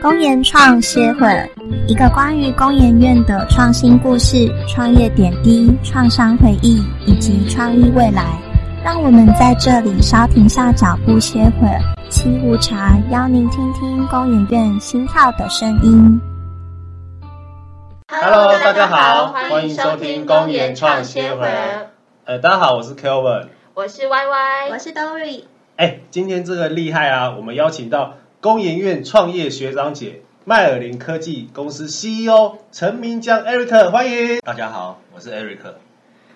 公研创歇会，一个关于公研院的创新故事、创业点滴、创伤回忆以及创意未来。让我们在这里稍停下脚步歇会儿，沏壶茶，邀您听听公研院心跳的声音。Hello，大家好，欢迎收听公研创歇会。呃，大家好，我是 Kelvin。我是 Y Y，我是 Dory。哎，今天这个厉害啊！我们邀请到工研院创业学长姐麦尔林科技公司 CEO 陈明江 Eric，欢迎。大家好，我是 Eric。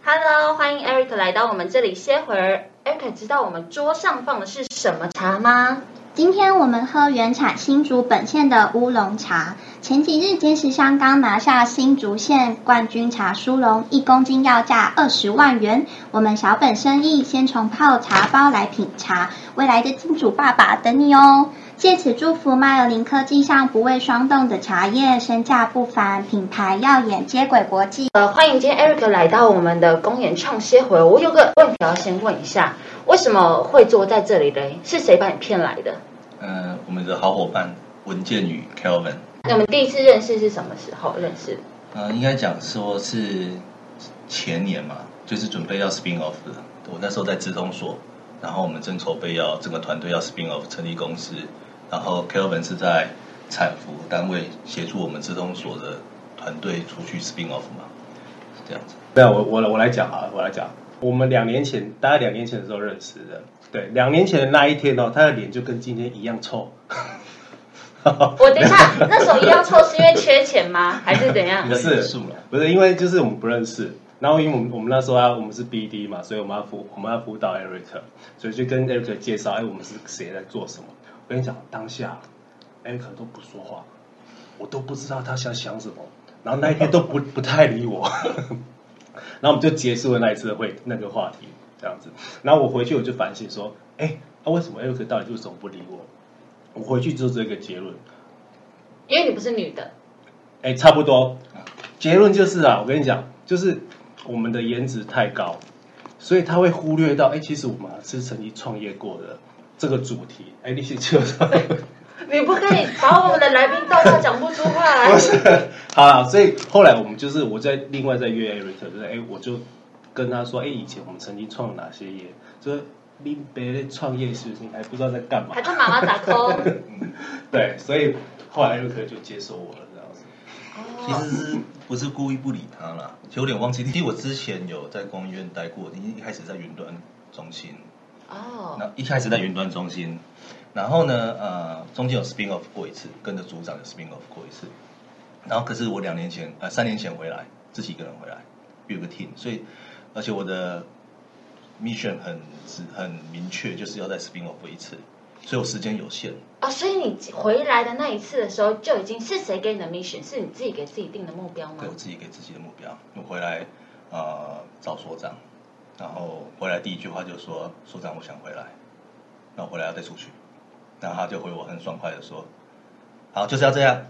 Hello，欢迎 Eric 来到我们这里歇会儿。Eric 知道我们桌上放的是什么茶吗？今天我们喝原产新竹本县的乌龙茶。前几日坚持香刚拿下新竹县冠军茶殊荣，一公斤要价二十万元。我们小本生意，先从泡茶包来品茶，未来的金主爸爸等你哦。借此祝福麦尔林科技上不畏霜冻的茶叶，身价不凡，品牌耀眼，接轨国际。呃，欢迎今天 Eric 来到我们的公演创歇会。我有个问题要先问一下，为什么会坐在这里嘞？是谁把你骗来的？呃，我们的好伙伴文建宇 Kelvin。那我们第一次认识是什么时候认识？呃，应该讲说是前年嘛，就是准备要 spin off 的。我那时候在资通所，然后我们正筹备要整个团队要 spin off 成立公司，然后 Kelvin 是在产服单位协助我们资通所的团队出去 spin off 嘛，是这样子。对啊，我我我来讲啊，我来讲。我们两年前，大概两年前的时候认识的。对，两年前的那一天哦，他的脸就跟今天一样臭。我等一下，那时候一样臭是因为缺钱吗？还是怎样不？是。不是因为就是我们不认识，然后因为我们我们那时候啊我们是 BD 嘛，所以我们要辅我们要辅导 Eric，所以就跟 Eric 介绍，哎，我们是谁在做什么。我跟你讲，当下 Eric 都不说话，我都不知道他想想什么，然后那一天都不不太理我，然后我们就结束了那一次的会那个话题这样子。然后我回去我就反省说，哎，那、为什么 Eric 到底为什么不理我？我回去就这个结论，因为你不是女的。哎，差不多。结论就是啊，我跟你讲，就是我们的颜值太高，所以他会忽略到，哎，其实我们是曾经创业过的这个主题。哎，你去介绍。你不可以把我们的来宾逗到讲不出话来 不。是，好了，所以后来我们就是我在另外再约 Eric，就是哎，我就跟他说，哎，以前我们曾经创了哪些业，就是你别的创业事情，还不知道在干嘛还。在妈妈打 call。对，所以后来 Eric 就接受我了，这样子。其实是不是故意不理他啦？其实有点忘记。其实我之前有在公医院待过，一开始在云端中心，哦，那一开始在云端中心，然后呢，呃，中间有 spin off 过一次，跟着组长有 spin off 过一次，然后可是我两年前，呃，三年前回来，自己一个人回来，有个 team，所以而且我的 mission 很直很明确，就是要在 spin off 一次，所以我时间有限，哦，所以你回来的那一次的时候，就已经是谁给你的 mission？是你自己给自己定的目标吗对我？自己给自己的目标。我回来呃找所长，然后回来第一句话就说：“所长，我想回来。”那我回来要再出去，然后他就回我很爽快的说：“好，就是要这样。”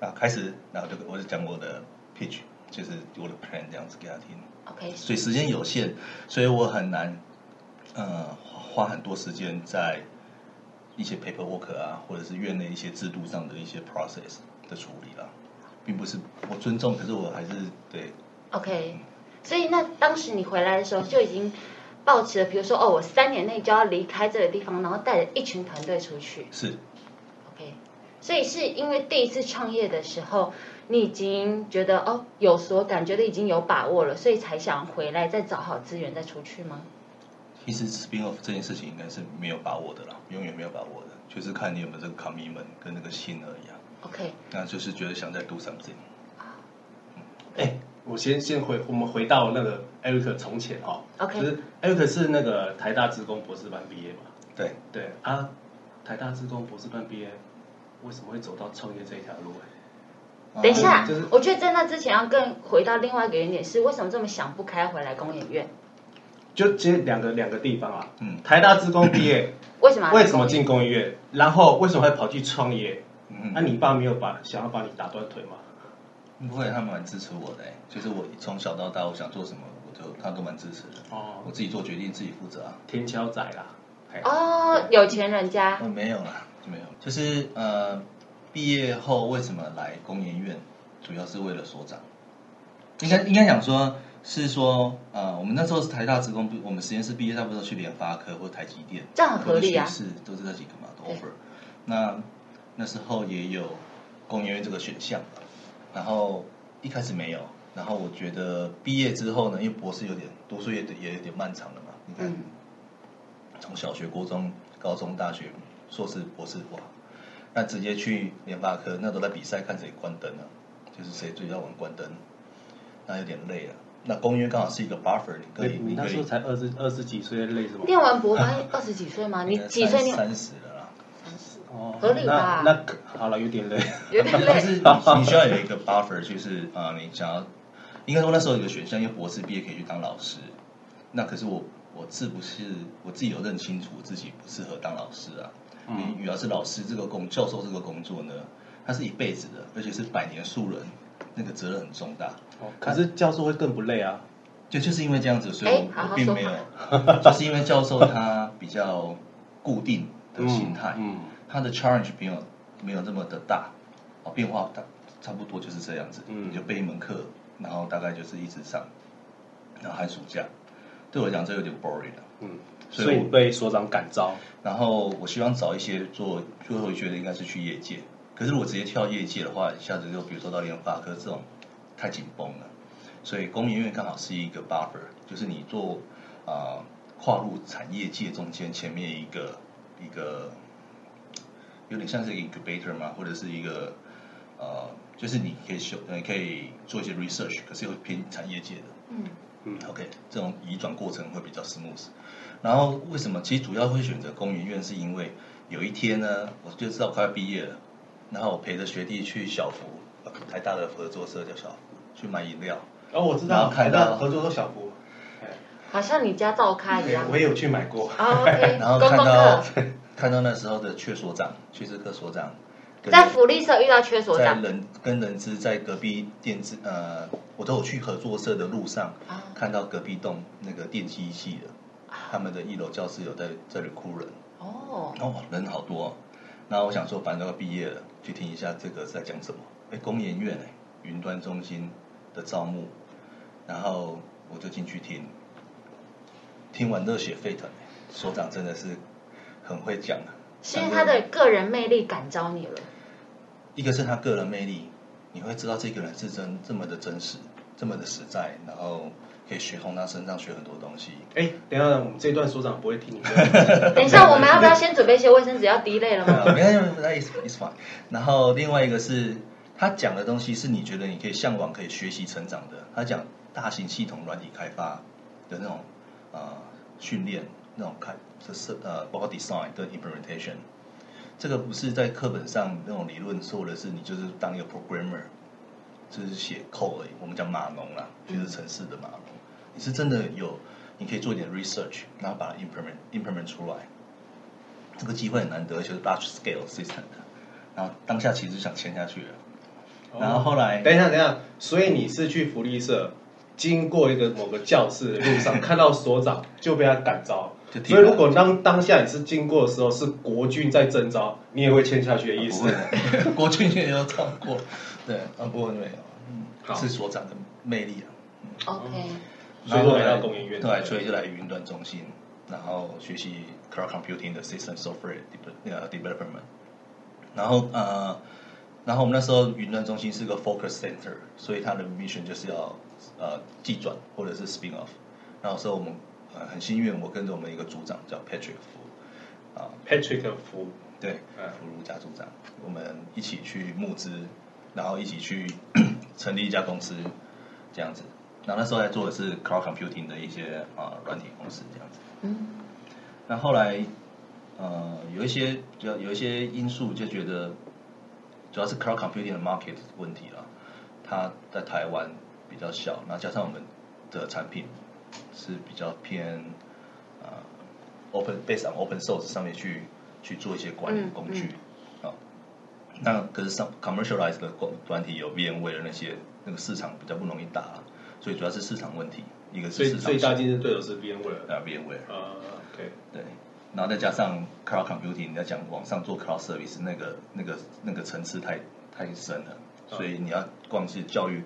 啊，开始，然后就我就讲我的 pitch，就是我的 plan 这样子给他听。OK，所以时间有限，所以我很难呃花很多时间在一些 paperwork 啊，或者是院内一些制度上的一些 process 的处理啦，并不是我尊重，可是我还是对 OK，所以那当时你回来的时候就已经抱持了，比如说哦，我三年内就要离开这个地方，然后带着一群团队出去。是 OK，所以是因为第一次创业的时候，你已经觉得哦有所感，觉得已经有把握了，所以才想回来再找好资源再出去吗？其实 spin off 这件事情应该是没有把握的啦，永远没有把握的，就是看你有没有这个 commitment 跟那个心而已啊。OK，那就是觉得想再 do something。哎，我先先回我们回到那个 Eric 从前哈、OK 就是 Eric 是那个台大职工博士班毕业嘛，对，对啊，台大职工博士班毕业，为什么会走到创业这一条路？哎，等一下，就是我觉得在那之前要更回到另外一个原点是，为什么这么想不开回来工研院？就其实两个两个地方啊，嗯台大职工毕业，为什么为什么进工医院？然后为什么会跑去创业？嗯那、你爸没有把想要把你打断腿吗？不会，他们蛮支持我的、欸，就是我从小到大，我想做什么，我就他都蛮支持的。哦我自己做决定，自己负责啊。天桥仔啦，哎哦，有钱人家哦，没有啦，就没有，就是呃，毕业后为什么来工研院，主要是为了所长。应该应该讲说，是说，呃，我们那时候是台大职工，我们实验室毕业，差不多去联发科或台积电，这样很合理啊或者学士都是这几个嘛，都对 offer。那那时候也有工研院这个选项，然后一开始没有，然后我觉得毕业之后呢，因为博士有点读书也也有点漫长了嘛，你看，嗯从小学、国中、高中、大学、硕士、博士，哇，那直接去联发科，那都在比赛，看谁关灯啊，就是谁最早晚关灯，那有点累了。那公约刚好是一个 buffer，你可以，你那时候才二十二十几岁，累什么？念完博班二十几岁吗？你 几岁念？三十了哦合理吧那那好了，有点累。有点但是累。你你需要有一个 buffer，就是啊、呃你想要，应该说那时候有个选项，因为博士毕业可以去当老师。那可是我我是不是我自己有认清楚自己不适合当老师啊？嗯你主要是老师这个工教授这个工作呢，它是一辈子的，而且是百年树人，那个责任很重大。哦可是教授会更不累啊。就就是因为这样子，所以我并没有，就是因为教授他比较固定的心态，嗯嗯他的 challenge 没有没有这么的大，哦，变化大差不多就是这样子，嗯你就备一门课，然后大概就是一直上，然后寒暑假，对我来讲这有点 boring 了。嗯，所以所以你被所长感召。然后我希望找一些做，最后觉得应该是去业界。可是如果直接跳业界的话，一下子就比如说到联发科这种太紧绷了。所以工研院刚好是一个 buffer，就是你做啊、呃跨入产业界中间前面一个一个有点像是一个 incubator 嘛，或者是一个呃，就是你可以修，你可以做一些 research，可是又偏产业界的。嗯，嗯，OK，这种移转过程会比较 smooth。然后为什么？其实主要会选择工研院，是因为有一天呢，我就知道快要毕业了，然后我陪着学弟去小福，呃台大的合作社叫小福，去买饮料。哦，我知然道，后看到合作都小福，哎好像你家照咖一样。我也有去买过。啊，OK，然后看到课看到那时候的缺所长，缺这科所长，在福利社遇到缺所在长。人跟人资在隔壁电子呃，我都有去合作社的路上，啊看到隔壁栋那个电机系的，他们的一楼教室有在在 recruit 人。哦，哦，人好多、哦。然后我想说，反正都要毕业了，去听一下这个在讲什么。哎，工研院哎，云端中心的招募，然后我就进去听，听完热血沸腾，哎所长真的是很会讲啊。是因为他的个人魅力感召你了。一个是他个人魅力，你会知道这个人是真这么的真实，这么的实在，然后可以学从他身上学很多东西。哎，等一下，我们这段所长不会听你的。等一下，我们要不要先准备一些卫生纸要滴泪了吗？没有，那 is is fine。然后另外一个是他讲的东西是你觉得你可以向往、可以学习、成长的。他讲大型系统软体开发的那种呃训练，那种开就是呃包括 design 跟 implementation，这个不是在课本上那种理论说的是你就是当一个 programmer，就是写 code 而已。我们讲码农啦，就是城市的码农。你是真的有，你可以做一点 research，然后把它 implement implement 出来。这个机会很难得，就是 large scale system 的。然后当下其实想签下去了，然后后来等一下，等一下，所以你是去福利社，经过一个某个教室的路上，看到所长就被他感召。就所以如果当当下你是经过的时候是国军在征召，你也会签下去的意思。不。会，国军也有唱过，对，啊，不过没有，嗯好，是所长的魅力啊。OK，所以就来到工研院。对，所以就来云端中心，然后学习 cloud computing 的 system software development，然后呃，然后我们那时候云端中心是个 focus center，所以它的 mission 就是要呃技转或者是 spin off，然后所以我们呃很幸运，我跟着我们一个组长叫 Patrick 福，啊、Patrick 福，对，嗯福如家组长，我们一起去募资，然后一起去 成立一家公司，这样子。然后那时候在做的是 cloud computing 的一些啊软体公司这样子。嗯，那后来呃有一些就有一些因素就觉得，主要是 cloud computing 的 market 问题了，它在台湾比较小，然后加上我们的产品是比较偏呃 open based on open source 上面去去做一些管理嗯工具啊、那可是上 commercialized 的管软体有 VMware 的那些那个市场比较不容易打，所以主要是市场问题，一个是市场最大竞争对手是 VMware。啊 VMware 呃，OK，对，然后再加上 cloud computing，你要讲网上做 cloud service，那个那个那个层次太太深了，所以你要光是教育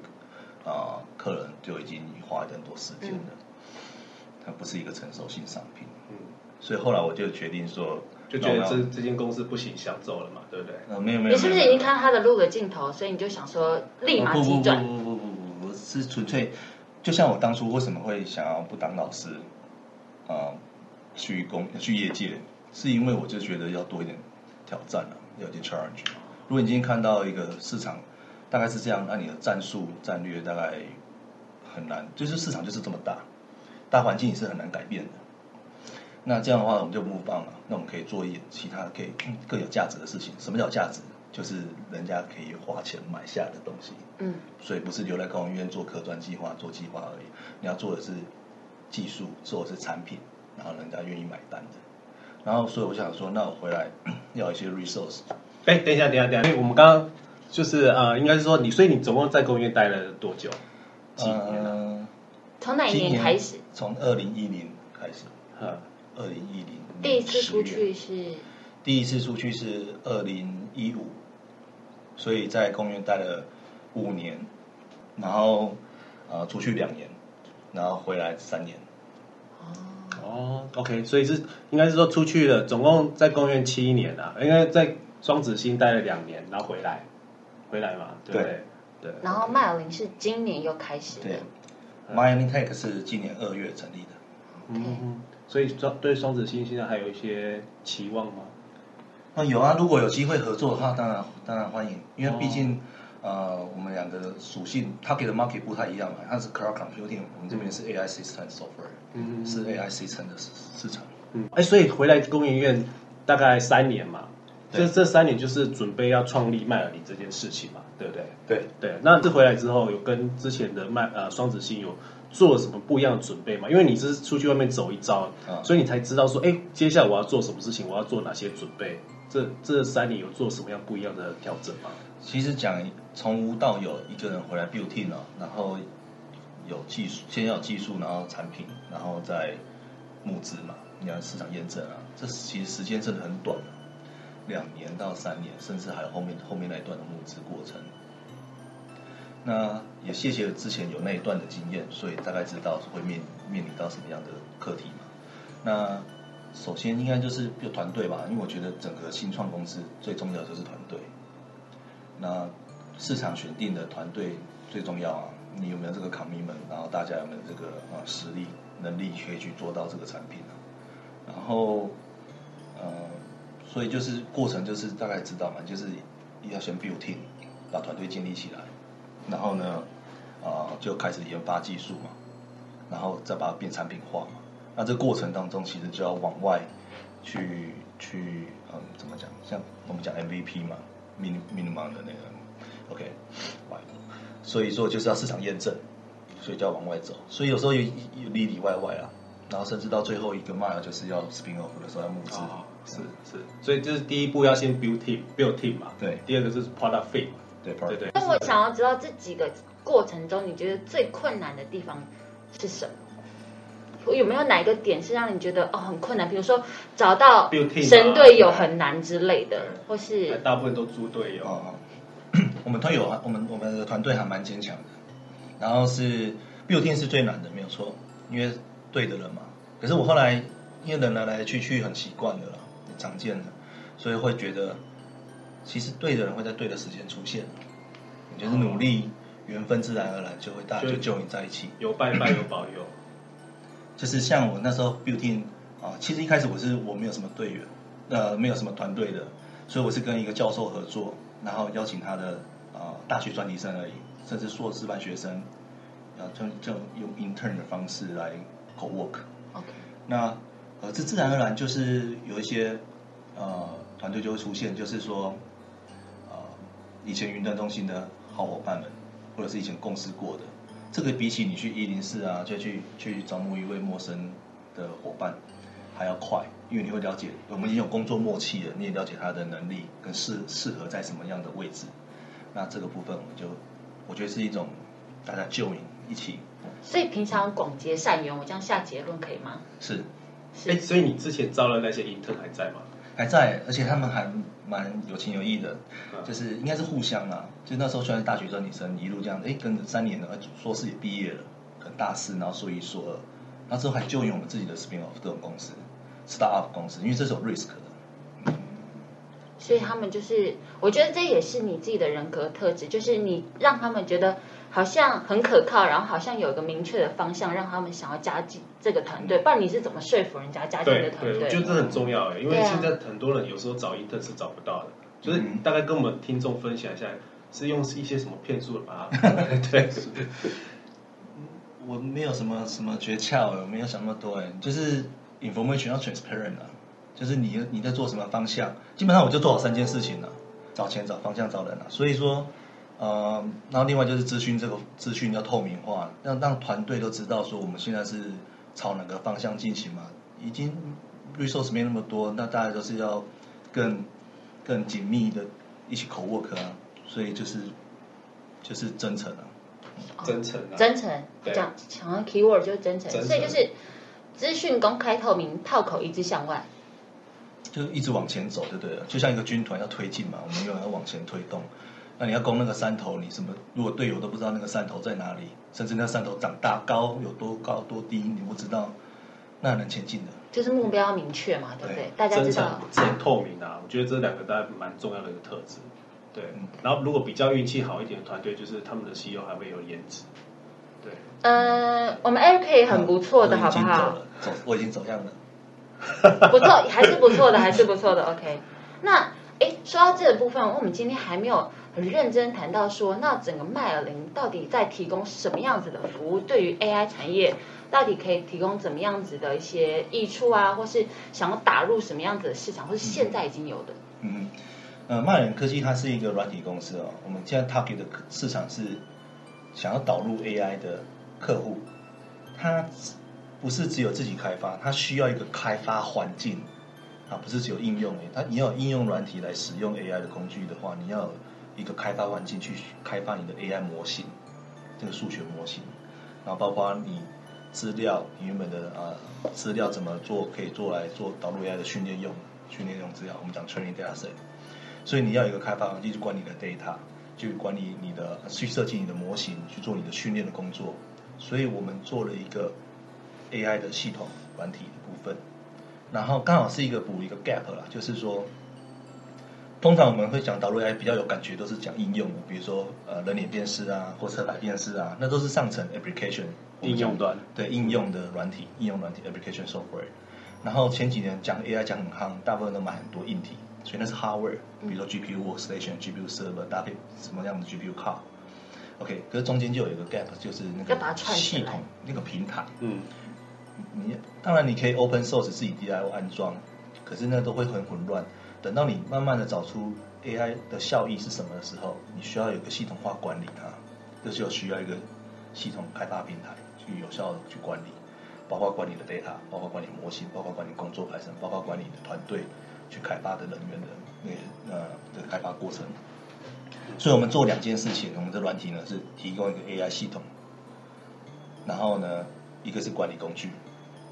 啊、客人就已经花很多时间了，它不是一个成熟性商品，嗯，所以后来我就决定说，就觉得这这间公司不行，想走了嘛，对不对？呃没有没有，你是不是已经看到他的路的尽头，所以你就想说立马不不急转？不不不不不不是纯粹，就像我当初为什么会想要不当老师，啊、去工去业界，是因为我就觉得要多一点挑战了、要一点 challenge。如果你今天看到一个市场大概是这样，那你的战术战略大概很难，就是市场就是这么大，大环境也是很难改变的。那这样的话，我们就 move on 了。那我们可以做一点其他可以更有价值的事情。什么叫价值？就是人家可以花钱买下的东西。嗯，所以不是留在工研院做科专计划、做计划而已。你要做的是技术，做的是产品，然后人家愿意买单的。然后，所以我想说，那我回来 要一些 resource。哎，等一下，等一下，等一下，因为我们刚刚就是呃，应该是说你，所以你总共在公园待了多久？几年了？呃，从哪一年开始？从二零一零开始，嗯，二零一零第一次出去是第一次出去是二零一五，所以在公园待了五年，然后呃出去两年，然后回来三年。哦，OK，所以是应该是说出去了，总共在公园七年啊，应该在双子星待了两年，然后回来，回来嘛，对不对？对。然后麦尔林是今年又开始的对。Miami Tech 是今年二月成立的。嗯，所以双对双子星现在还有一些期望吗？啊，有啊，如果有机会合作的话，当然当然欢迎，因为毕竟、呃，我们两个的属性，它给的 market 不太一样嘛，它是 cloud computing，我们这边是 AI system software，嗯是 AI system 的市市场。嗯，哎，所以回来工研院大概三年嘛，对这这三年就是准备要创立麦尔林这件事情嘛，对不对？对，对，那这回来之后有跟之前的麦呃双子星有做了什么不一样的准备吗？因为你是出去外面走一遭，嗯所以你才知道说，哎，接下来我要做什么事情，我要做哪些准备。这这三年有做什么样不一样的调整吗？其实讲从无到有，一个人回来 build team 啊，然后有技术，先要有技术，然后产品，然后再募资嘛，你要市场验证啊，这其实时间真的很短，两年到三年，甚至还有后面后面那一段的募资过程。那也谢谢之前有那一段的经验，所以大概知道会面面临到什么样的课题嘛。那首先应该就是有团队吧，因为我觉得整个新创公司最重要的就是团队。那市场选定的团队最重要啊，你有没有这个 commitment，然后大家有没有这个啊实力能力可以去做到这个产品啊？然后呃，所以就是过程就是大概知道嘛，就是要先 build team，把团队建立起来，然后呢啊、就开始研发技术嘛，然后再把它变产品化嘛。那这过程当中其实就要往外去去嗯怎么讲？像我们讲 MVP 嘛，min minimum 的那个 OK，外，所以说就是要市场验证，所以就要往外走。所以有时候有有里里外外啊，然后甚至到最后一个 mile 就是要 spin off 的时候要募资。是是，所以就是第一步要先 build team build team 嘛，对第二个就是 product fit，嘛对对对。那我想要知道这几个过程中，你觉得最困难的地方是什么？有没有哪一个点是让你觉得哦很困难？比如说找到神队友很难之类的，或是大部分都猪队友。哦，我们团友啊，我们我们的团队还蛮坚强的。然后是 build team 是最难的，没有错，因为对的人嘛。可是我后来因为人来来去去很习惯了啦，很常见的，所以会觉得其实对的人会在对的时间出现。你就是努力，缘分自然而然就会大家就就就你在一起。有拜拜有保佑，就是像我那时候 team 啊，其实一开始我是我没有什么队员，呃，没有什么团队的，所以我是跟一个教授合作，然后邀请他的啊、大学专题生而已，甚至硕士班学生，啊，就就用 intern 的方式来 co work。OK，那呃，这自然而然就是有一些呃团队就会出现，就是说，呃，以前云端中心的好伙伴们，或者是以前共事过的，这个比起你去一零四啊，就去去招募一位陌生的伙伴还要快，因为你会了解，我们已经有工作默契了，你也了解他的能力跟适适合在什么样的位置，那这个部分我们就我觉得是一种大家救你一起所以平常广结善缘，我这样下结论可以吗？是是哎，所以你之前招的那些 intern 还在吗？还在，而且他们还蛮有情有义的，嗯就是应该是互相啊。就那时候虽然是大学生女生，一路这样，哎，跟着三年了，呃硕士也毕业了，可能大四，然后硕一、硕二，然后之后还就用我们自己的 spin off 这种公司，startup 公司，因为这是有 risk 的。所以他们就是，我觉得这也是你自己的人格特质，就是你让他们觉得好像很可靠，然后好像有一个明确的方向，让他们想要加进这个团队。不然你是怎么说服人家加进这对对，个团队？我觉得这很重要哎，因为现在很多人有时候找 intern 是找不到的，就是你大概跟我们听众分享一下，是用一些什么骗术把它 对，我没有什么什么诀窍，我没有想那么多，哎，就是 information 要 transparent 啊，就是你你在做什么方向，基本上我就做好三件事情了，找钱、找方向、找人啊。所以说，呃，然后另外就是资讯这个资讯要透明化，让让团队都知道说我们现在是朝哪个方向进行嘛。已经 resource 没那么多，那大家都是要更更紧密的一起 co work 啊，所以就是就是真诚啊。真诚啊，真诚，对讲想要 keyword 就是真诚，真诚所以就是资讯公开透明，套口一致向外。就一直往前走，就对了。就像一个军团要推进嘛，我们永远要往前推动。那你要攻那个山头，你什么？如果队友都不知道那个山头在哪里，甚至那个山头长大高有多高多低，你不知道，那很难前进的。就是目标要明确嘛，对不对对？大家真知道诚、真透明啊，我觉得这两个大概蛮重要的一个特质。对嗯，然后如果比较运气好一点的团队，就是他们的 CEO 还会有颜值。对，呃，我们 Eric 也很不错的，好不好？了？走，我已经走样了。不错，还是不错的，还是不错的。OK，那诶，说到这个部分，我们今天还没有很认真谈到说，那整个麦尔林到底在提供什么样子的服务？对于 AI 产业，到底可以提供怎么样子的一些益处啊，或是想要打入什么样子的市场，或是现在已经有的？嗯嗯，呃，麦人科技它是一个软体公司哦。我们现在 target 的市场是想要导入 AI 的客户，它不是只有自己开发，它需要一个开发环境啊，不是只有应用诶。它你要有应用软体来使用 AI 的工具的话，你要一个开发环境去开发你的 AI 模型，这个数学模型，然后包括你资料，你原本的呃资料怎么做，可以做来做导入 AI 的训练用，训练用资料，我们讲 training data set。所以你要一个开发环境去管理你的 data，去管理你的去设计你的模型，去做你的训练的工作。所以我们做了一个 AI 的系统软体的部分，然后刚好是一个补一个 gap 啦，就是说，通常我们会讲导入 AI 比较有感觉，都是讲应用的，比如说呃人脸辨识啊，或车牌辨识啊，那都是上层 application 应用端对应用的软体，应用软体 application software。然后前几年讲 AI 讲很夯，大部分都买很多硬体，所以那是 hardware，比如说 GPU workstation、GPU server 搭配什么样的 GPU card。OK，可是中间就有一个 gap，就是那个系统那个平台。嗯，你当然你可以 open source 自己 DIY 安装，可是那都会很混乱。等到你慢慢的找出 AI 的效益是什么的时候，你需要有个系统化管理它，这就需要一个系统开发平台去有效的去管理，包括管理的 data，包括管理模型，包括管理工作排程，包括管理的团队去开发的人员的那呃的开发过程。所以我们做两件事情，我们的软体呢是提供一个 AI 系统，然后呢，一个是管理工具，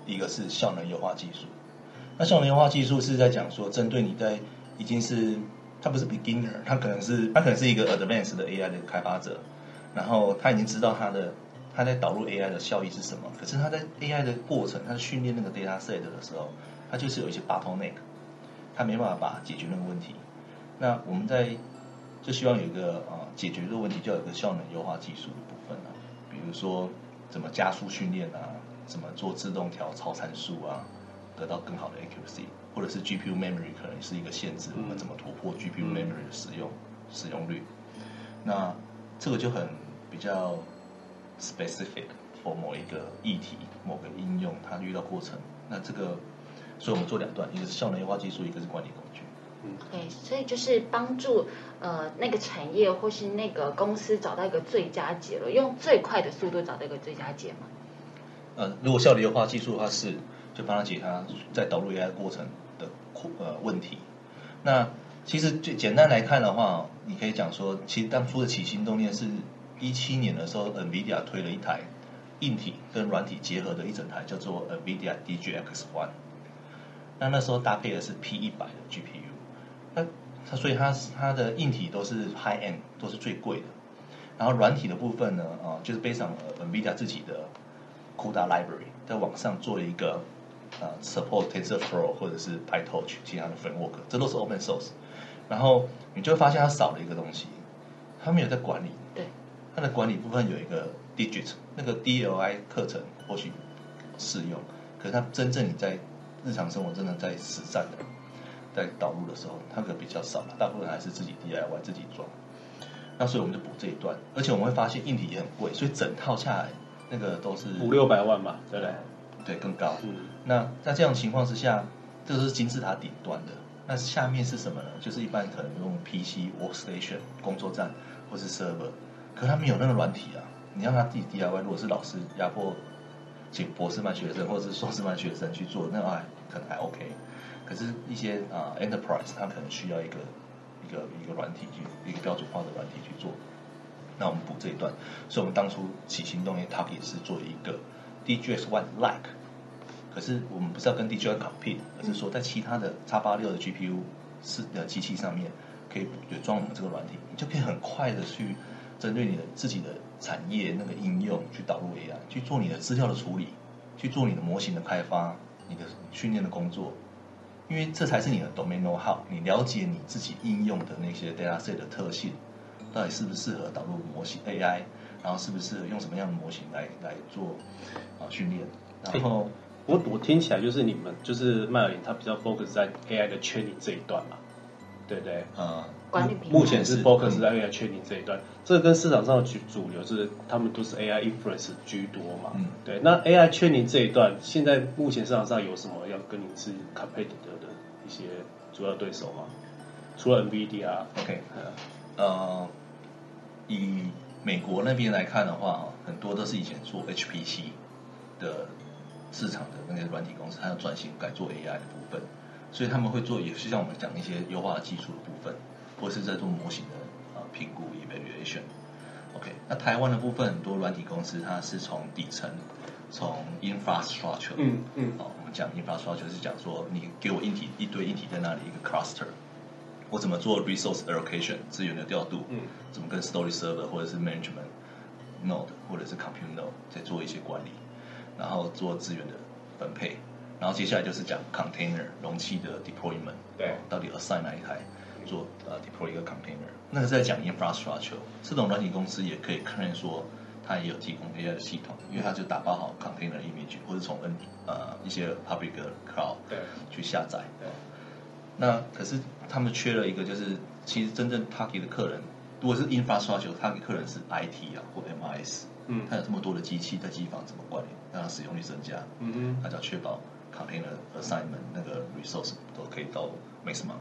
一个是效能优化技术。那效能优化技术是在讲说，针对你在已经是他不是 beginner，他可能是他可能是一个 advanced 的 AI 的开发者，然后他已经知道他的他在导入 AI 的效益是什么，可是他在 AI 的过程，他训练那个 data set 的时候，他就是有一些 bottleneck，他没办法把解决那个问题。那我们在就希望有一个啊、解决这个问题，就要有个效能优化技术的部分啊，比如说怎么加速训练啊，怎么做自动调超参数啊，得到更好的 accuracy，或者是 GPU memory 可能是一个限制，我们怎么突破 GPU 嗯 memory 的使用使用率？那这个就很比较 specific for 某一个议题、某个应用它遇到过程。那这个，所以我们做两段，一个是效能优化技术，一个是管理工具。对，所以就是帮助呃那个产业或是那个公司找到一个最佳解了，用最快的速度找到一个最佳解嘛。呃，如果效率优化技术的话是，就帮他解他在导入 AI 过程的呃问题。那其实最简单来看的话，你可以讲说，其实当初的起心动念是一七年的时候，NVIDIA 推了一台硬体跟软体结合的一整台，叫做 NVIDIA DGX One。那那时候搭配的是 P 一百的 GPU，那它所以它它的硬体都是 high end，都是最贵的。然后软体的部分呢，啊、就是背上 NVIDIA 自己的 CUDA library，在网上做了一个呃 support TensorFlow 或者是 PyTorch 其他的 framework，这都是 open source。然后你就会发现它少了一个东西，它没有在管理。对，它的管理部分有一个 digit，那个 DLI 课程或许适用，可是它真正你在日常生活真的在实战的在导入的时候，它可比较少了，大部分还是自己 DIY 自己装。那所以我们就补这一段，而且我们会发现硬体也很贵，所以整套下来那个都是五六百万嘛，对不对？对更高。嗯，那在这样情况之下，这是金字塔顶端的。那下面是什么呢？就是一般可能用 PC workstation 工作站或是 server，可他没有那个软体啊。你让他自己 DIY，如果是老师压迫请博士班学生或者是硕士班学生去做，那还可能还 OK。可是，一些啊、enterprise，它可能需要一个一个一个软体去一个标准化的软体去做。那我们补这一段，所以我们当初起行动念 t a r g e 是做一个 DGX One Like，可是我们不是要跟 DGX compete，而是说在其他的 x 八六的 GPU 是的机器上面可以有装我们这个软体，你就可以很快的去针对你的自己的产业那个应用去导入 AI，去做你的资料的处理，去做你的模型的开发，你的训练的工作。因为这才是你的 domain know how，你了解你自己应用的那些 data set 的特性，到底适不适合导入模型 AI，然后适不适合用什么样的模型来来做啊训练，然后我我听起来就是你们就是麦尔林，他比较 focus 在 AI 的 training 这一段嘛，对不对？呃管理目前是 focus 嗯在 AI training 这一段，这跟市场上的主主流是他们都是 AI influence 居多嘛。嗯对。那 AI training 这一段，现在目前市场上有什么要跟你是 competitive 的一些主要对手吗？除了 NVIDIA 啊 OK 呃呃，以美国那边来看的话，很多都是以前做 HPC 的市场的那些软体公司，它要转型改做 AI 的部分，所以他们会做，也是像我们讲一些优化的技术的部分，或是在做模型的呃评估 evaluation。OK，那台湾的部分很多软体公司，它是从底层，从 infrastructure，嗯嗯好，我们讲 infrastructure 是讲说，你给我硬体一堆硬体在那里一个 cluster，我怎么做 resource allocation 资源的调度，嗯，怎么跟 storage server 或者是 management node 或者是 compute node 在做一些管理，然后做资源的分配，然后接下来就是讲 container 容器的 deployment，对哦到底 assign 哪一台做呃 deploy 一个 container，那个是在讲 infrastructure，这种软体公司也可以看认说。它也有提供 AI 的系统，因为它就打包好 container image，或者从 N 呃一些 public cloud 对去下载。对那可是他们缺了一个，就是其实真正 target 的客人，如果是 infrastructure，target 客人是 IT 啊或 MIS，嗯。他有这么多的机器在机房怎么管理，让它使用率增加，嗯哼。他就要确保 container assignment 那个 resource 都可以到 maximum。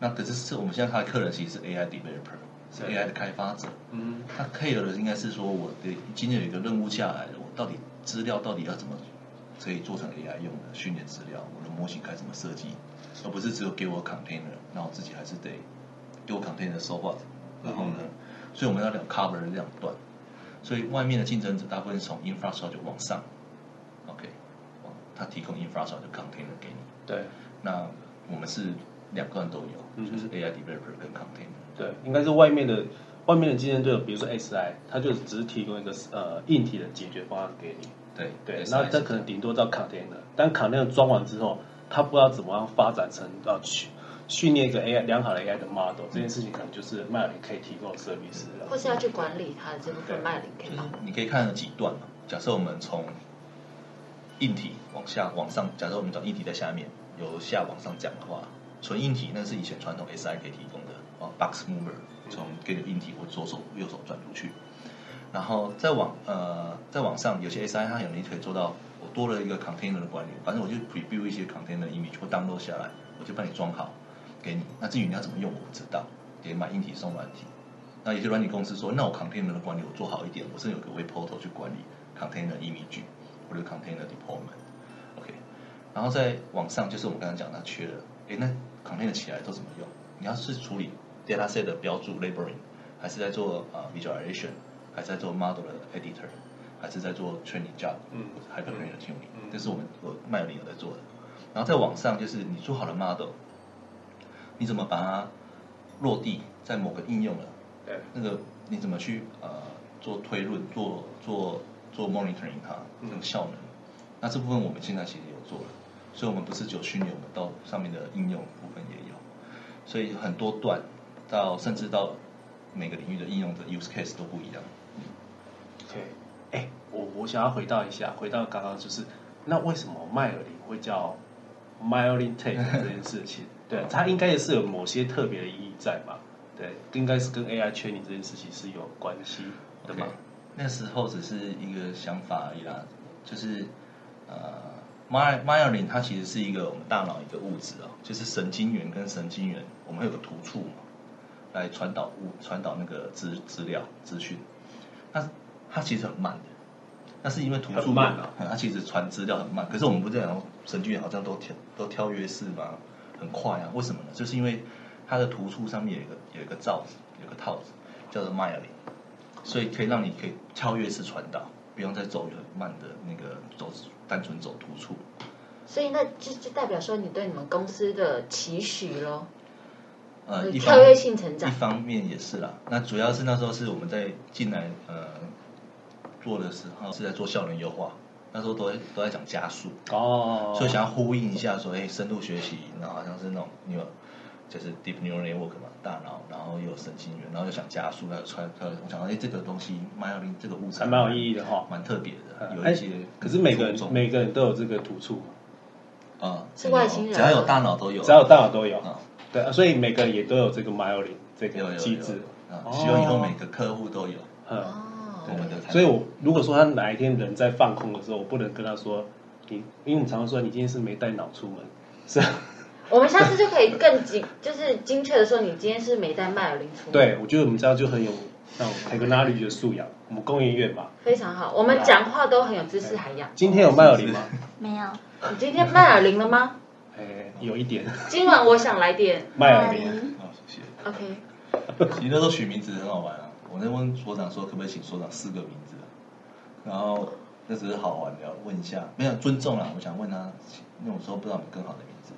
那可是是我们现在他的客人其实是 AI developer，是 AI 的开发者，嗯。他 care 的应该是说，我的今天有一个任务下来了，我到底资料到底要怎么可以做成 AI 用的训练资料，我的模型该怎么设计，而不是只有给我 container，那我自己还是得给我 container so what，然后呢，所以我们要聊 cover 这两段，所以外面的竞争者大部分是从 infrastructure 往上，OK，往他提供 infrastructure container 给你，对。那我们是两段都有，嗯就是 AI developer 跟 container。对，应该是外面的外面的竞争对手，比如说 SI，它就只是提供一个呃硬体的解决方案给你。对对，那这可能顶多到 container，但 container 装完之后，它不知道怎么样发展成要去训练一个 AI 良好的 AI 的 model，这件事情可能就是麦尔林可以提供的 service 了。或是要去管理它的这部分卖零可以就是你可以看了几段嘛。假设我们从硬体往下往上，假设我们讲硬体在下面，由下往上讲的话，纯硬体那是以前传统 SI 可以提供的哦，box mover 从给你硬体或左手右手转出去，然后再往呃再往上，有些 SI 它有能力可以做到，多了一个 container 的管理，反正我就 preview 一些 container image 或 download 下来，我就帮你装好给你。那至于你要怎么用，我不知道，得买硬体送软体。那有些软体公司说，那我 container 的管理我做好一点，我甚至有个 web portal 去管理 container image 或者 container deployment，OK，、然后再往上就是我们刚刚讲的缺了，诶，那 container 起来都怎么用？你要是处理 data set 的标注 labeling，还是在做呃 visualization，还是在做 model 的 editor，还是在做 training job，嗯，hyperparameter tuning，、嗯这是我们我麦尔林有在做的。然后在网上就是你做好了 model，你怎么把它落地在某个应用了？对，那个你怎么去呃做推论、做做做 monitoring 它嗯那个效能？那这部分我们现在其实有做了，所以我们不是只有训练，我们到上面的应用部分也有，所以很多段到甚至到每个领域的应用的 use case 都不一样。OK，哎，我我想要回到一下，回到刚刚就是，那为什么麦尔林会叫 myelin tape 这件事情？对，它应该也是有某些特别的意义在嘛？对，应该是跟 AI training 这件事情是有关系的嘛 OK，那时候只是一个想法而已啦，就是呃，my myelin 它其实是一个我们大脑一个物质哦，就是神经元跟神经元，我们会有个突触嘛，来传导物传导那个资资料资讯，那它其实很慢的，那是因为突触很慢啊嗯它其实传资料很慢，可是我们不是讲神经元好像都跳都跳跃式吗？很快啊，为什么呢？就是因为它的突触上面有一个有一个罩子，有个套子叫做 myelin。所以可以让你可以跳跃式传导，不用再走很慢的那个走单纯走突触。所以那就就代表说你对你们公司的期许咯，呃，跳跃性成长一方面也是啦。那主要是那时候是我们在进来呃做的时候是在做效能优化，那时候都在都在讲加速，哦，所以想要呼应一下说，哎，深度学习，然后好像是那种你有就是 deep neural network 嘛，大脑，然后又有神经元，然后又想加速，还有穿，还有我想到，哎，这个东西 myelin 这个物质还蛮有意义的哈。蛮特别的，有哎一些可是每个人每个人都有这个突触嘛，啊，是外星人。只要有大脑都有，只要有大脑都有。啊，对啊，所以每个人也都有这个 myelin 这个机制。啊，哦。希望以后每个客户都有我们的，所以我如果说他哪一天人在放空的时候，我不能跟他说你，因为我们常常说你今天是没带脑出门，是啊，我们下次就可以更 精，就是精确的说，你今天是没带麦尔林出门，，对我觉得我们这样就很有那种 technology 的素养。我们工研院嘛，非常好。我们讲话都很有知识涵养。今天有麦尔林吗？没有你今天麦尔林了吗？哎，有一点今晚我想来点麦尔林。好，谢谢。，OK，其实那时候取名字很好玩啊，我在问所长说可不可以请所长四个名字，然后那只是好玩的问一下，没有尊重啦，我想问他，那种时候不知道有没有更好的名字，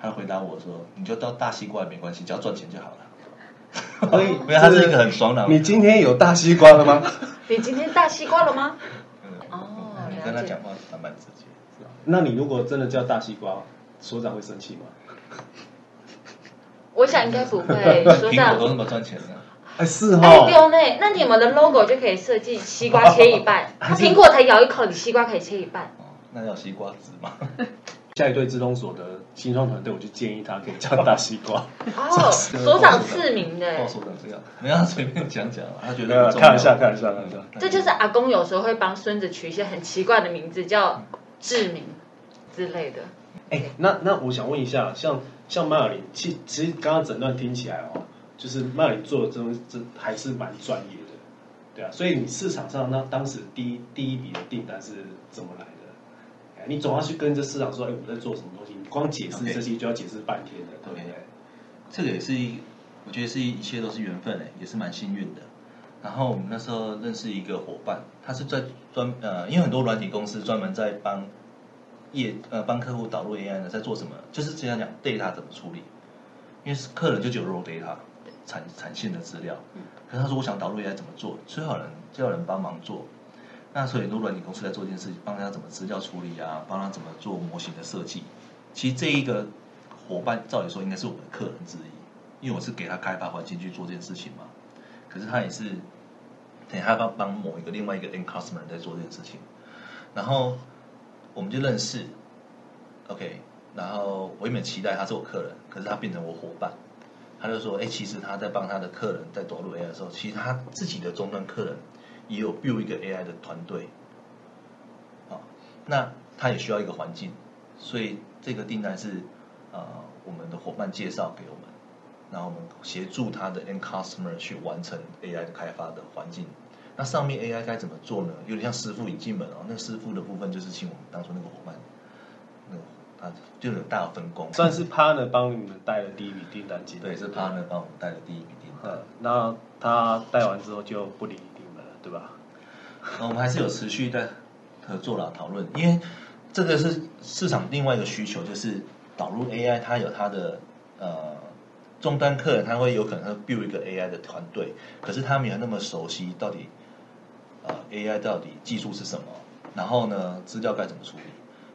他回答我说你就到大西瓜也没关系，只要赚钱就好了。所以因为他是一个很爽朗你今天有大西瓜了吗？你今天大西瓜了吗？嗯哦你跟他讲话还蛮直接。那你如果真的叫大西瓜，所长会生气吗？我想应该不会，所苹长都那么赚钱了，哎，是哎哈，丢呢，那你们的 logo 就可以设计西瓜切一半，那苹果才咬一口，你西瓜可以切一半。哦，那要西瓜汁吗？下一对自动所的新创团队，我就建议他可以叫大西瓜。哦，所长赐名的报，所长这样，没有他随便讲讲啊，他觉得开玩笑开玩笑开玩笑这就是阿公有时候会帮孙子取一些很奇怪的名字，叫志明之类的。哎，那那我想问一下，像像麦尔林，其其实刚刚整段听起来哦，就是那里做的这这还是蛮专业的，对啊。所以你市场上那当时第一第一笔的订单是怎么来的？哎你总要去跟这市场说，哎，我在做什么东西？你光解释这些就要解释半天的，对不对？这个也是一，我觉得是一一切都是缘分诶，也是蛮幸运的。然后我们那时候认识一个伙伴，他是在专呃，因为很多软体公司专门在帮业呃帮客户导入 AI 呢，在做什么？就是这样讲 data 怎么处理，因为是客人就只有 raw data 产产线的资料，可是他说我想导入 AI 怎么做，最好人就要人帮忙做。那所以很多软体公司在做这件事情，帮他怎么资料处理啊，帮他怎么做模型的设计。其实这一个伙伴，照理说应该是我们的客人之一，因为我是给他开发环境去做这件事情嘛。可是他也是，等他帮帮某一个另外一个 end customer 在做这件事情，然后我们就认识，OK，然后我原本期待他是我客人，可是他变成我伙伴。他就说，哎，其实他在帮他的客人在导入 AI 的时候，其实他自己的终端客人也有 build 一个 AI 的团队，啊，那他也需要一个环境，所以这个订单是呃我们的伙伴介绍给我们，然后我们协助他的 end customer 去完成 AI 的开发的环境。那上面 AI 该怎么做呢？有点像师傅引进门哦。那师傅的部分就是请我们当初那个伙伴，他就有大的分工，算是 partner 帮你们带了第一笔订单进来。对，是 partner 帮我们带了第一笔订单。嗯，那他带完之后就不理你们了，对吧？那 我们还是有持续的合作啦，讨论，因为这个是市场另外一个需求，就是导入 AI，它有它的呃终端客人，他会有可能会 build 一个 AI 的团队，可是他没有那么熟悉到底呃 AI 到底技术是什么，然后呢资料该怎么处理，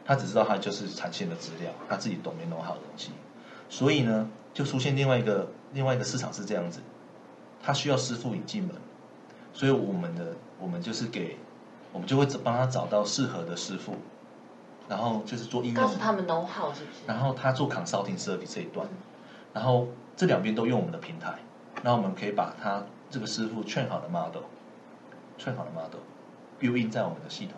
他只知道他就是产线的资料，他自己懂没弄好的东西，所以呢就出现另外一个另外一个市场是这样子，他需要师傅引进门，所以我们的我们就是给我们就会帮他找到适合的师傅，然后就是做应用告诉他们 know how 是不是？然后他做 consulting service 这一段，然后这两边都用我们的平台，那我们可以把他这个师傅劝好的 model，劝好的 model build in 在我们的系统，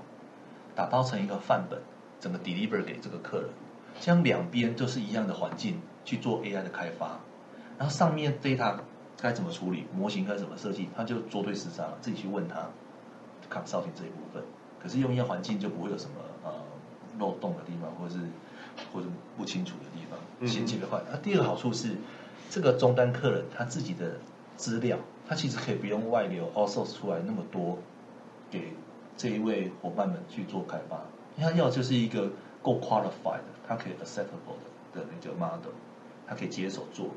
打包成一个范本，整个 deliver 给这个客人，这样两边都是一样的环境去做 AI 的开发，然后上面 data 该怎么处理，模型该怎么设计，他就做对时差了，自己去问他 consulting 这一部分，可是用一样环境就不会有什么呃漏洞的地方，或者是或者不清楚的地方，嗯衔接的快。那、第二个好处是，这个终端客人他自己的资料，他其实可以不用外流 outsource 出来那么多，给这一位伙伴们去做开发。他要就是一个够 qualified 的，他可以 acceptable 的的那个 model，他可以接手做。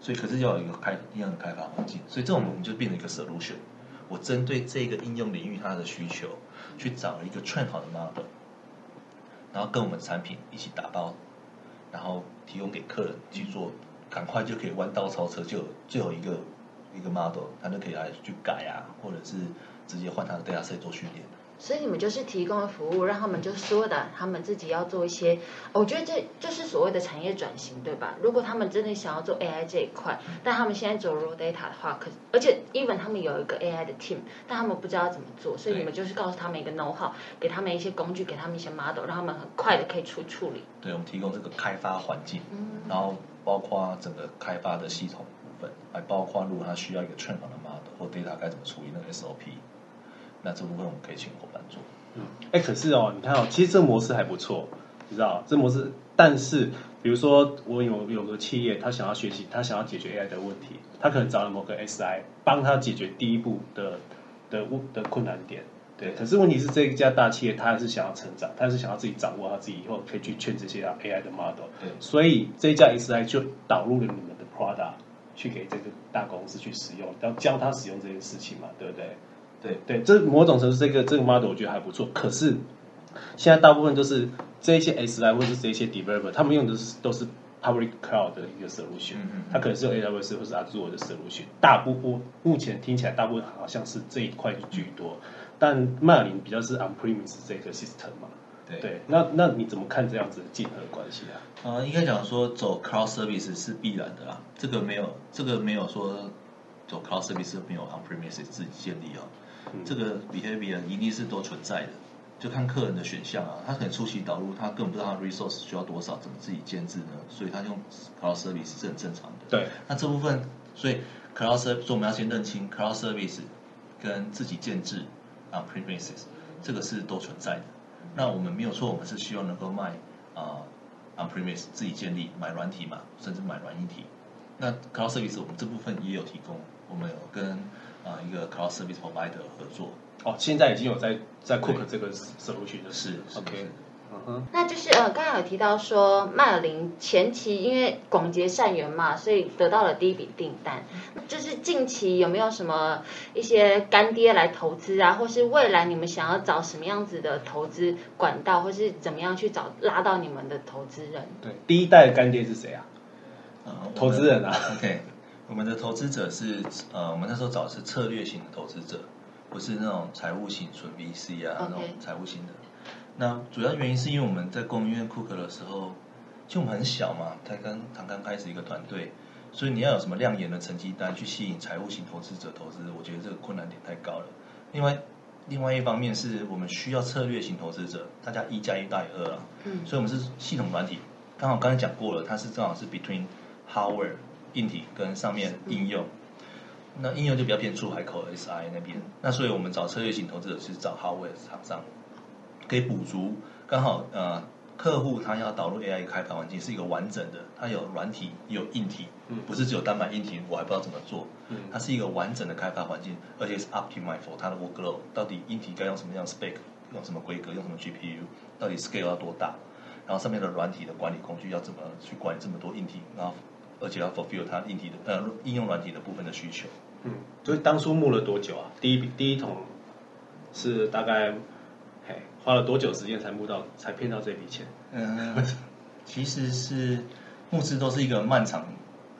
所以可是要有一个开一样的开发环境，所以这种我们就变成一个 solution。我针对这个应用领域它的需求，去找了一个 train 好的 model，然后跟我们产品一起打包，然后提供给客人去做，赶快就可以弯道超车，就有就有一个一个 model，他就可以来去改啊，或者是直接换他的 data set 做训练。所以你们就是提供了服务，让他们就说的，他们自己要做一些，我觉得这就是所谓的产业转型，对吧？如果他们真的想要做 AI 这一块，但他们现在走 raw data 的话，可而且 even 他们有一个 AI 的 team，但他们不知道怎么做，所以你们就是告诉他们一个 know how，给他们一些工具，给他们一些 model，让他们很快的可以出处理。对，我们提供这个开发环境，嗯然后包括整个开发的系统部分，还包括如果他需要一个 train 好的 model 或 data 该怎么处理那个 SOP，那这部分我们可以请伙伴做。嗯，哎，可是哦，你看哦，其实这个模式还不错，你知道这模式，但是比如说我有有个企业，他想要学习，他想要解决 AI 的问题，他可能找了某个 SI 帮他解决第一步的的问的困难点。对，可是问题是这一家大企业，他还是想要成长，他还是想要自己掌握他自己以后可以去劝这些 AI 的 model。对所以这一家 SI 就导入了你们的 product 去给这个大公司去使用，要教他使用这件事情嘛，对不对？对对，这某种程度这个这个 model 我觉得还不错。可是现在大部分都是这一些 SI 或者是这些 developer，他们用的是都是 public cloud 的一个 solution，、嗯嗯嗯它可能是用 AWS 或是 Azure 的 solution。大部分目前听起来大部分好像是这一块居多，但麦尔林比较是 on premise 这个 system 嘛。对对，那那你怎么看这样子的竞合关系啊？呃，应该讲说走 cloud service 是必然的啦，这个没有这个没有说走 cloud service 没有 on premise 自己建立哦，嗯这个 behavior 一定是都存在的，就看客人的选项啊，他可能初期导入，他根本不知道他 resource 需要多少，怎么自己建制呢？所以他用 cloud service 是很正常的。对，那这部分，所以 cloud service 所以我们要先认清 cloud service 跟自己建制 on premises 这个是都存在的。那我们没有错，我们是希望能够卖啊、on premise 自己建立买软体嘛，甚至买软硬体。那 cloud service 我们这部分也有提供，我们有跟啊、一个 cloud service provider 合作。哦，现在已经有在在 cook 这个 solution 的是是 OK，嗯哼，那就是呃，刚才有提到说麦尔林前期因为广结善缘嘛，所以得到了第一笔订单。就是近期有没有什么一些干爹来投资啊，或是未来你们想要找什么样子的投资管道，或是怎么样去找拉到你们的投资人？对，第一代的干爹是谁啊？呃投资人啊 OK，我们的投资者是呃，我们那时候找的是策略型的投资者，不是那种财务型纯 VC 啊那种财务型的。那主要原因是因为我们在供应链 Cook 的时候，就我们很小嘛，才刚才刚开始一个团队，所以你要有什么亮眼的成绩单去吸引财务型投资者投资，我觉得这个困难点太高了。另外，另外一方面是我们需要策略型投资者，大家一加一大于二啊。嗯所以我们是系统软体，刚好刚才讲过了，它是正好是 between hardware 硬体跟上面应用。那应用就比较偏出海口 SI 那边，那所以我们找策略型投资者是找 hardware 厂商，可以补足。刚好呃客户他要导入 AI 开发环境是一个完整的，它有软体有硬体，嗯。不是只有单买硬体，我还不知道怎么做。嗯。它是一个完整的开发环境，而且是 optimize for 它的 workload，到底硬体该用什么样的 spec，用什么规格，用什么 GPU，到底 scale 要多大，然后上面的软体的管理工具要怎么去管理这么多硬体，然后而且要 fulfill 它硬体的呃应用软体的部分的需求。嗯，所以当初募了多久啊？第一笔第一桶是大概，嘿，花了多久时间才募到，才骗到这笔钱？嗯，其实是募资都是一个漫长、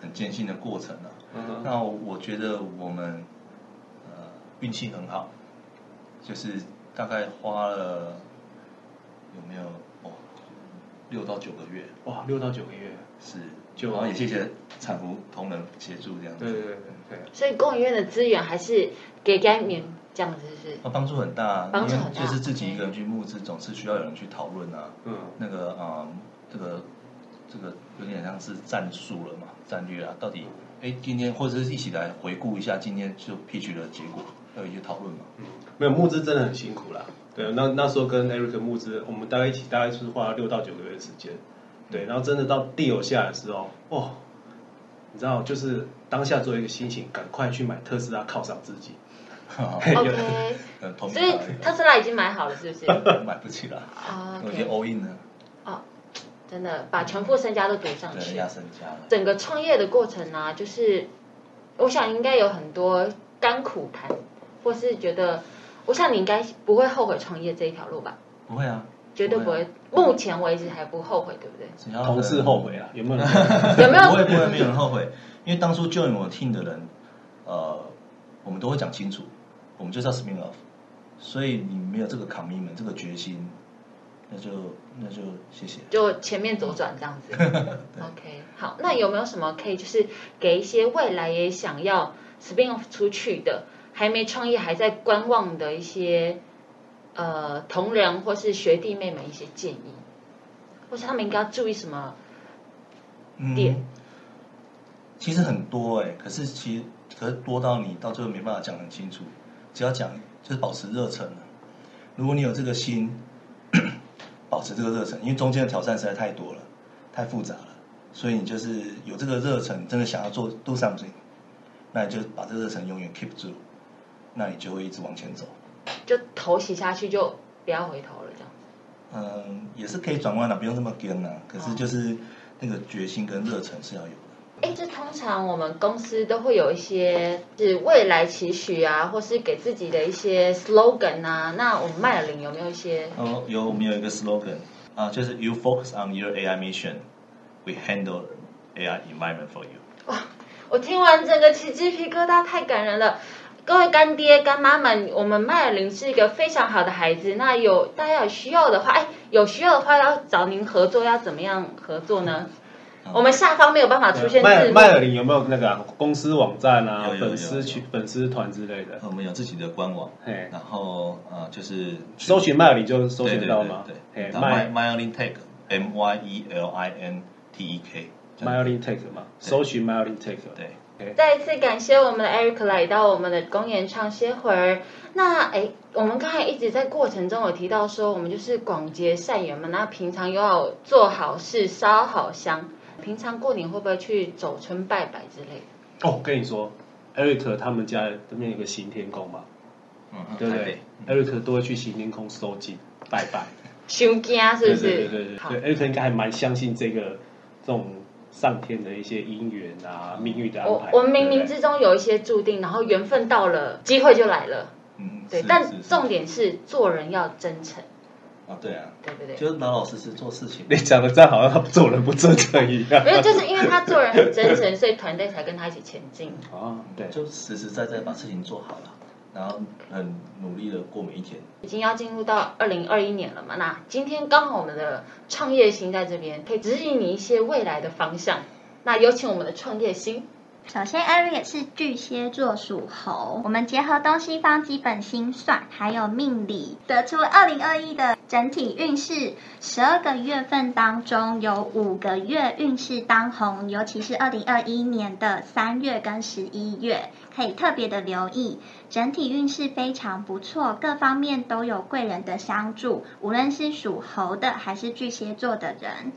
很艰辛的过程啊。嗯那我觉得我们呃运气很好，就是大概花了有没有哦六到九个月哇，六到九个月，是，就然后也谢谢产妇同仁协助这样子，对对对对对，所以工研院的资源还是给该免这样子，是不是？帮助很大，帮助很大就是自己一个人去募资，总是需要有人去讨论啊。嗯那个啊、这个这个有点像是战术了嘛，战略啊，到底哎今天或者是一起来回顾一下今天就 pitch 的结果，要有一些讨论嘛。嗯，没有募资真的很辛苦啦。对，那那时候跟 Eric 募资，我们大概一起大概是花了六到九个月的时间。对，然后真的到 deal 下来的时候，哦，你知道，就是当下做一个心情，赶快去买特斯拉犒赏自己。OK，所以特斯拉已经买好了，是不是？买不起了，啊有些 OK，all in 了，哦，真的把全部身家都赌上对，去。压身家了。整个创业的过程呢、就是我想应该有很多甘苦谈，或是觉得，我想你应该不会后悔创业这一条路吧？不会啊，绝对不会，目前为止还不后悔，对不对？同事后悔啊？有没有？有没有不会不会，没有人后悔，因为当初 join 我 team 的人，呃，我们都会讲清楚，我们就是要 spin off，所以你没有这个 commitment 这个决心，那就那就谢谢。就前面左转这样子。OK，好，那有没有什么可以就是给一些未来也想要 spin off 出去的，还没创业还在观望的一些呃同仁或是学弟妹们一些建议，或是他们应该要注意什么点？嗯，其实很多哎、可是其实可是多到你到最后没办法讲很清楚，只要讲就是保持热忱啊如果你有这个心，保持这个热忱，因为中间的挑战实在太多了，太复杂了，所以你就是有这个热忱，真的想要做 do something，那你就把这个热忱永远 keep 住，那你就会一直往前走。就头洗下去就不要回头了，这样。嗯，也是可以转弯的，不用这么跟啊。可哦是就是那个决心跟热忱是要有的。哎，这通常我们公司都会有一些是未来期许啊，或是给自己的一些 slogan 啊。那我们麦尔林有没有一些？哦，有我们有一个 slogan 啊，就是 You focus on your AI mission, we handle AI environment for you。哇我听完整个起鸡皮疙瘩，太感人了。各位干爹干妈们，我们麦尔林是一个非常好的孩子。那有大家有需要的话，哎，有需要的话要找您合作，要怎么样合作呢？我们下方没有办法出现字幕。麦麦尔林有没有那个啊公司网站啊有、有有粉丝群、粉丝团之类的？我们有自己的官网，嘿，然后呃，就是搜寻麦尔林就搜寻到吗？对麦 My Myelin Tech M Y E L I N T E K。麦尔林 Tech 嘛，搜寻麦尔林 Tech。对，嘿，再一次感谢我们的 Eric 来到我们的公演唱歇会儿。那哎，我们刚才一直在过程中有提到说，我们就是广结善缘嘛。那平常又要做好事、烧好香。平常过年会不会去走村拜拜之类的？哦，跟你说，Eric 他们家对面有个行天宫嘛，嗯，对不对？Eric 都会去行天宫收金拜拜，修家是不是？对对对对好对，对，Eric 应该还蛮相信这个这种上天的一些姻缘啊、命运的安排。我我们冥冥之中有一些注定，然后缘分到了，机会就来了。嗯，对，但重点是做人要真诚，啊，对啊，对不对？就是老老实实做事情。你讲的这样好像他做人不真诚一样。没有，就是因为他做人很真诚，所以团队才跟他一起前进。啊，对，就实实在在把事情做好了，然后很努力的过每一天。已经要进入到二零二一年了嘛，那今天刚好我们的创业星在这边，可以指引你一些未来的方向。那有请我们的创业星。首先，Eric 是巨蟹座属猴，我们结合东西方基本星算，还有命理，得出二零二一的整体运势。十二个月份当中，有五个月运势当红，尤其是二零二一年的三月跟十一月，可以特别的留意。整体运势非常不错，各方面都有贵人的相助，无论是属猴的还是巨蟹座的人。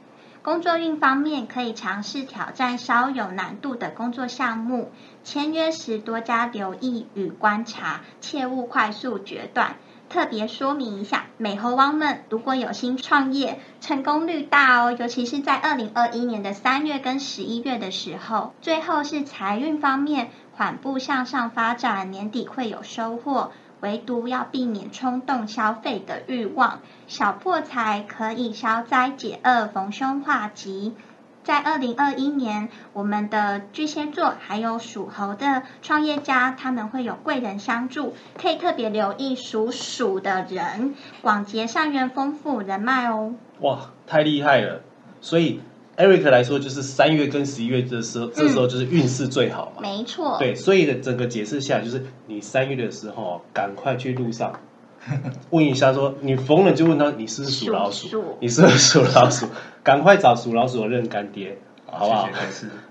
工作运方面，可以尝试挑战稍有难度的工作项目。签约时多加留意与观察，切勿快速决断。特别说明一下，美猴王们如果有心创业，成功率大哦，尤其是在二零二一年的三月跟十一月的时候。最后是财运方面，缓步向上发展，年底会有收获。唯独要避免冲动消费的欲望，小破财可以消灾解厄、逢凶化吉。在二零二一年，我们的巨蟹座还有属猴的创业家，他们会有贵人相助，可以特别留意属鼠的人，广结善缘，丰富人脉哦。哇，太厉害了！所以 Eric 来说，就是三月跟十一月的时候，这时候就是运势最好嘛。没错。对，所以的整个解释下来，就是你三月的时候，赶快去路上 问一下，说你逢人就问他，你是不是属老鼠？你是不是属老鼠？赶快找属老鼠的认干爹，好不好。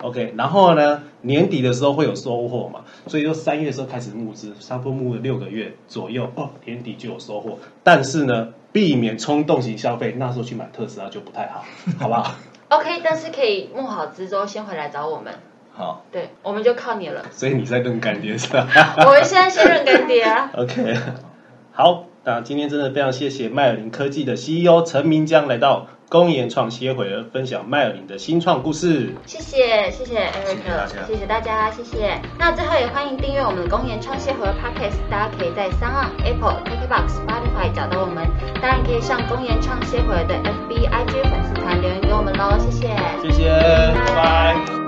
？OK，然后呢，年底的时候会有收获嘛，所以说三月的时候开始募资，差不多募了六个月左右，哦，年底就有收获。但是呢，避免冲动型消费，那时候去买特斯拉就不太好，好不好？OK，但是可以募好资之后先回来找我们，好，对，我们就靠你了。所以你在认干爹是吧？我们现在先认干爹啊。OK，好，那今天真的非常谢谢麦尔林科技的 CEO 陈明江来到公研创歇会儿分享麦尔林的新创故事。谢谢谢谢 Eric，谢谢,谢谢大家，谢谢。那最后也欢迎订阅我们的公研创歇会儿 Podcast，大家可以在三 on、Apple、KKBox、Spotify 找到我们。当然可以上公研创歇会儿的 FB、IG 粉丝团留言给我们喽。谢谢，谢谢，拜拜